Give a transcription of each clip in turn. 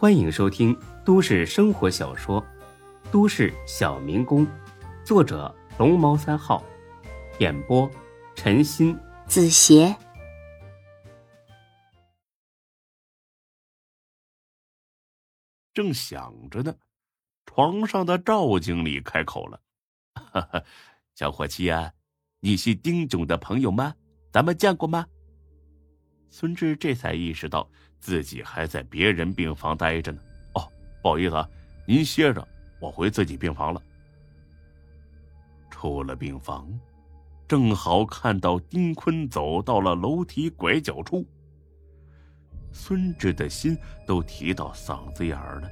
欢迎收听都市生活小说《都市小民工》，作者龙猫三号，演播陈鑫、子邪。正想着呢，床上的赵经理开口了：“哈哈，小伙计啊，你是丁总的朋友吗？咱们见过吗？”孙志这才意识到自己还在别人病房待着呢。哦，不好意思啊，您歇着，我回自己病房了。出了病房，正好看到丁坤走到了楼梯拐角处。孙志的心都提到嗓子眼儿了。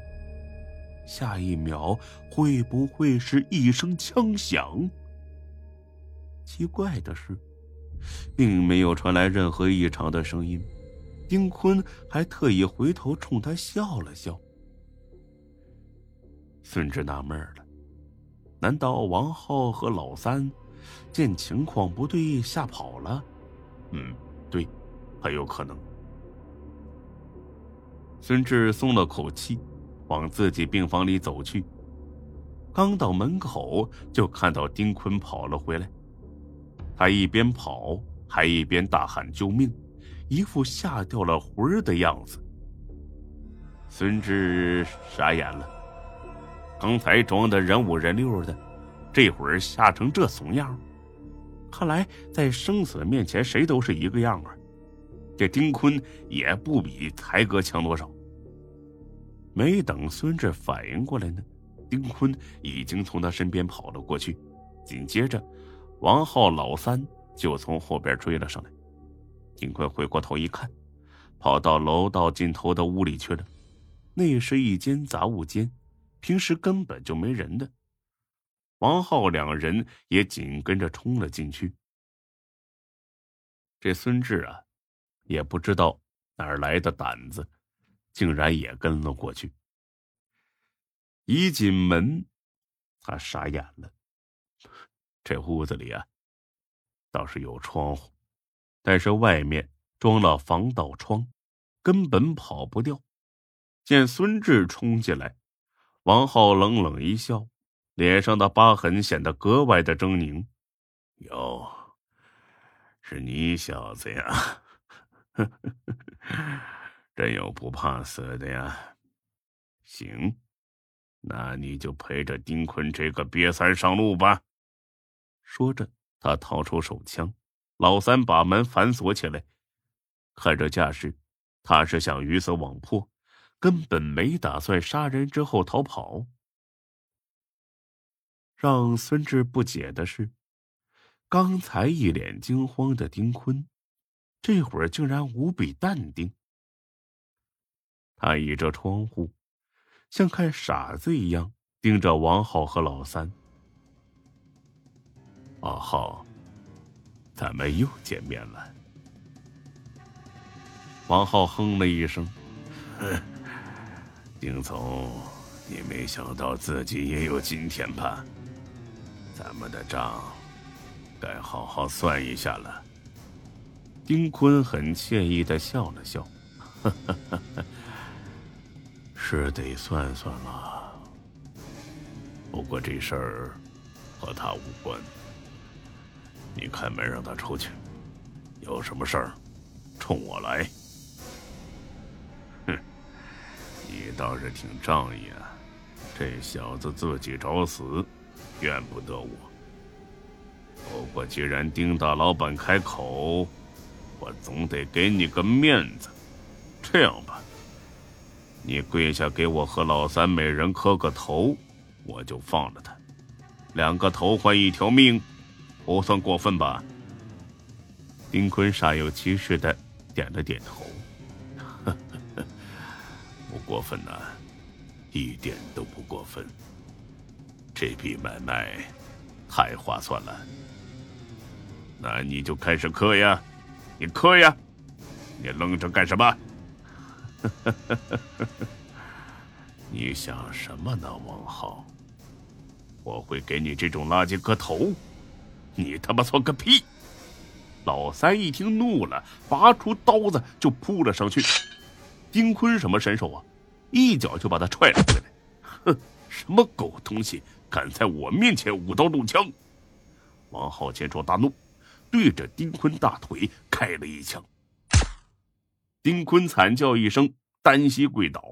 下一秒会不会是一声枪响？奇怪的是。并没有传来任何异常的声音，丁坤还特意回头冲他笑了笑。孙志纳闷了，难道王浩和老三见情况不对吓跑了？嗯，对，很有可能。孙志松了口气，往自己病房里走去。刚到门口，就看到丁坤跑了回来。他一边跑，还一边大喊救命，一副吓掉了魂儿的样子。孙志傻眼了，刚才装的人五人六的，这会儿吓成这怂样，看来在生死面前谁都是一个样啊！这丁坤也不比才哥强多少。没等孙志反应过来呢，丁坤已经从他身边跑了过去，紧接着。王浩老三就从后边追了上来，丁坤回过头一看，跑到楼道尽头的屋里去了。那是一间杂物间，平时根本就没人的。王浩两人也紧跟着冲了进去。这孙志啊，也不知道哪儿来的胆子，竟然也跟了过去。一进门，他傻眼了。这屋子里啊，倒是有窗户，但是外面装了防盗窗，根本跑不掉。见孙志冲进来，王浩冷冷一笑，脸上的疤痕显得格外的狰狞。哟，是你小子呀！真有不怕死的呀！行，那你就陪着丁坤这个瘪三上路吧。说着，他掏出手枪。老三把门反锁起来，看这架势，他是想鱼死网破，根本没打算杀人之后逃跑。让孙志不解的是，刚才一脸惊慌的丁坤，这会儿竟然无比淡定。他倚着窗户，像看傻子一样盯着王浩和老三。阿浩，咱们又见面了。王浩哼了一声：“丁总，你没想到自己也有今天吧？咱们的账该好好算一下了。”丁坤很惬意的笑了笑：“是得算算了，不过这事儿和他无关。”你开门让他出去，有什么事儿，冲我来。哼，你倒是挺仗义啊！这小子自己找死，怨不得我。不过既然丁大老板开口，我总得给你个面子。这样吧，你跪下给我和老三每人磕个头，我就放了他。两个头换一条命。不算过分吧？丁坤煞有其事的点了点头，不过分呐，一点都不过分。这笔买卖太划算了，那你就开始磕呀，你磕呀，你愣着干什么？你想什么呢，王浩？我会给你这种垃圾磕头？你他妈算个屁！老三一听怒了，拔出刀子就扑了上去。丁坤什么身手啊？一脚就把他踹了回来。哼，什么狗东西，敢在我面前舞刀弄枪！王浩见状大怒，对着丁坤大腿开了一枪。丁坤惨叫一声，单膝跪倒。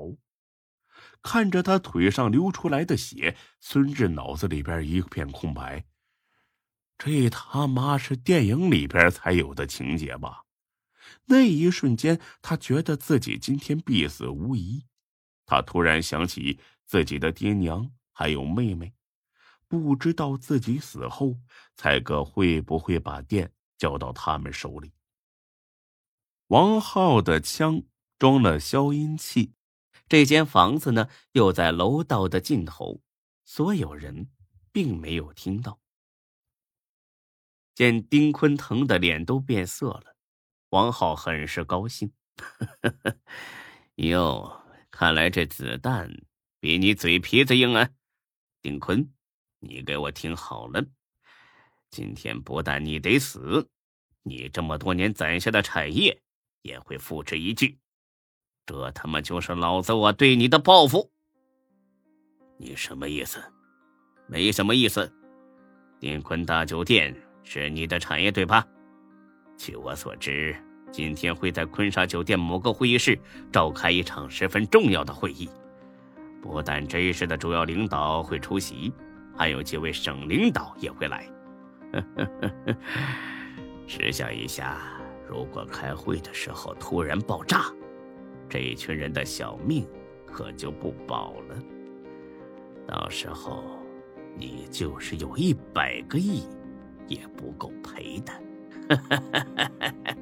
看着他腿上流出来的血，孙志脑子里边一片空白。这他妈是电影里边才有的情节吧？那一瞬间，他觉得自己今天必死无疑。他突然想起自己的爹娘还有妹妹，不知道自己死后，蔡哥会不会把店交到他们手里。王浩的枪装了消音器，这间房子呢又在楼道的尽头，所有人并没有听到。见丁坤疼的脸都变色了，王浩很是高兴。哟，看来这子弹比你嘴皮子硬啊！丁坤，你给我听好了，今天不但你得死，你这么多年攒下的产业也会付之一炬。这他妈就是老子我对你的报复！你什么意思？没什么意思。丁坤大酒店。是你的产业对吧？据我所知，今天会在坤沙酒店某个会议室召开一场十分重要的会议。不但这一市的主要领导会出席，还有几位省领导也会来。试想一下，如果开会的时候突然爆炸，这一群人的小命可就不保了。到时候，你就是有一百个亿。也不够赔的。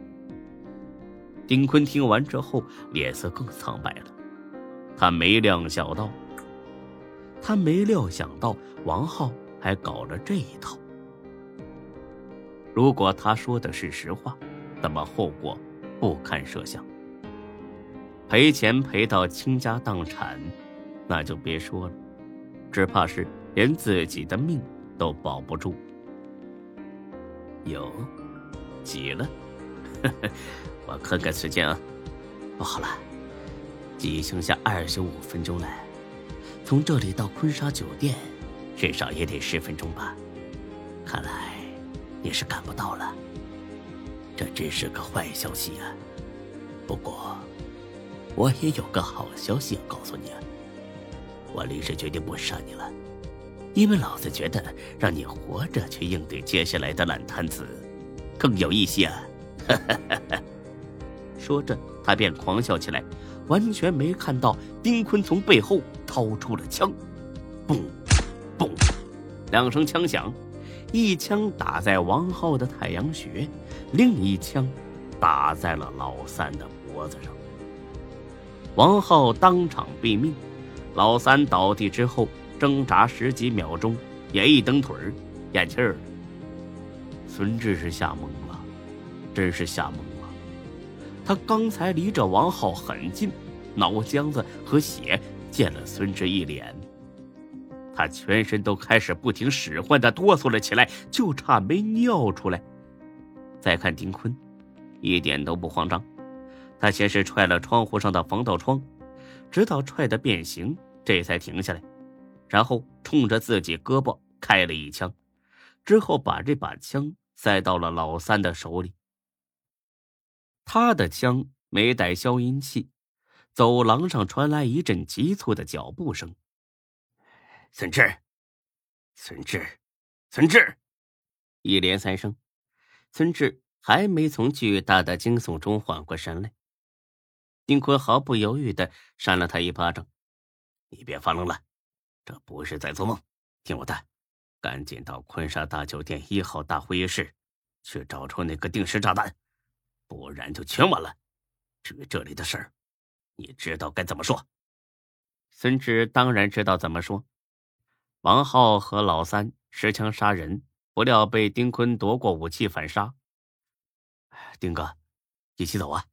丁坤听完之后，脸色更苍白了。他没料想到，他没料想到王浩还搞了这一套。如果他说的是实话，那么后果不堪设想。赔钱赔到倾家荡产，那就别说了，只怕是连自己的命都保不住。有，急了，我看看时间啊，不好了，只剩下二十五分钟了。从这里到坤沙酒店，至少也得十分钟吧？看来你是赶不到了，这真是个坏消息啊！不过，我也有个好消息要告诉你啊，我临时决定不杀你了。因为老子觉得让你活着去应对接下来的烂摊子，更有意思啊！说着，他便狂笑起来，完全没看到丁坤从背后掏出了枪，嘣，嘣，两声枪响，一枪打在王浩的太阳穴，另一枪打在了老三的脖子上，王浩当场毙命，老三倒地之后。挣扎十几秒钟，也一蹬腿儿，咽气儿了。孙志是吓懵了，真是吓懵了。他刚才离着王浩很近，脑浆子和血溅了孙志一脸，他全身都开始不听使唤的哆嗦了起来，就差没尿出来。再看丁坤，一点都不慌张，他先是踹了窗户上的防盗窗，直到踹得变形，这才停下来。然后冲着自己胳膊开了一枪，之后把这把枪塞到了老三的手里。他的枪没带消音器，走廊上传来一阵急促的脚步声。孙志，孙志，孙志，一连三声。孙志还没从巨大的惊悚中缓过神来。丁坤毫不犹豫的扇了他一巴掌：“你别发愣了。”这不是在做梦，听我的，赶紧到昆沙大酒店一号大会议室，去找出那个定时炸弹，不然就全完了。至于这里的事儿，你知道该怎么说？孙志当然知道怎么说。王浩和老三持枪杀人，不料被丁坤夺过武器反杀。丁哥，一起走啊！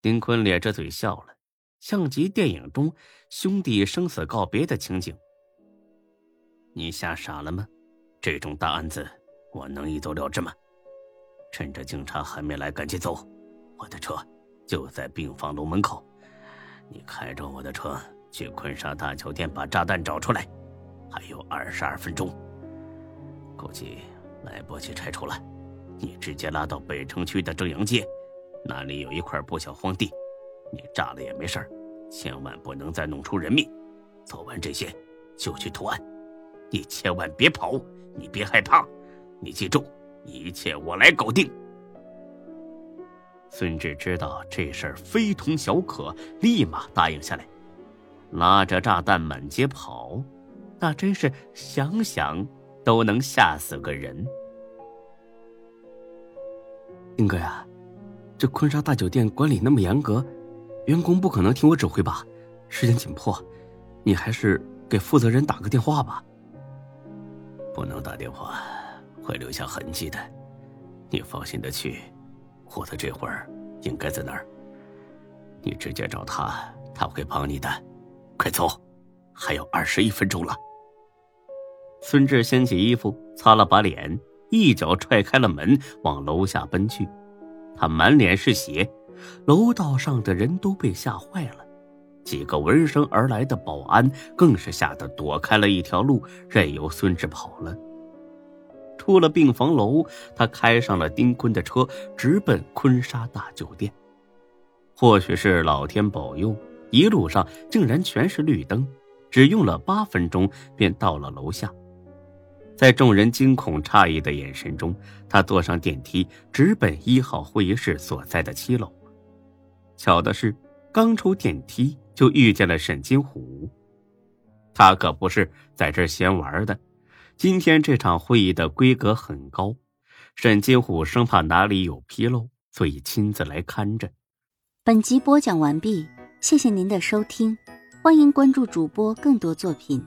丁坤咧着嘴笑了。像极电影中兄弟生死告别的情景。你吓傻了吗？这种大案子，我能一走了之吗？趁着警察还没来，赶紧走！我的车就在病房楼门口，你开着我的车去坤沙大酒店把炸弹找出来，还有二十二分钟。估计来不及拆除了，你直接拉到北城区的正阳街，那里有一块不小荒地，你炸了也没事千万不能再弄出人命。做完这些就去投案，你千万别跑，你别害怕，你记住，一切我来搞定。孙志知道这事儿非同小可，立马答应下来，拉着炸弹满街跑，那真是想想都能吓死个人。丁哥呀，这坤沙大酒店管理那么严格，员工不可能听我指挥吧？时间紧迫，你还是给负责人打个电话吧。不能打电话，会留下痕迹的。你放心的去。我的这会儿应该在哪儿？你直接找他，他会帮你的。快走，还有二十一分钟了。孙志掀起衣服，擦了把脸，一脚踹开了门，往楼下奔去。他满脸是血，楼道上的人都被吓坏了。几个闻声而来的保安更是吓得躲开了一条路，任由孙志跑了。出了病房楼，他开上了丁坤的车，直奔坤沙大酒店。或许是老天保佑，一路上竟然全是绿灯，只用了八分钟便到了楼下。在众人惊恐诧异的眼神中，他坐上电梯，直奔一号会议室所在的七楼。巧的是，刚出电梯就遇见了沈金虎，他可不是在这闲玩的。今天这场会议的规格很高，沈金虎生怕哪里有纰漏，所以亲自来看着。本集播讲完毕，谢谢您的收听，欢迎关注主播更多作品。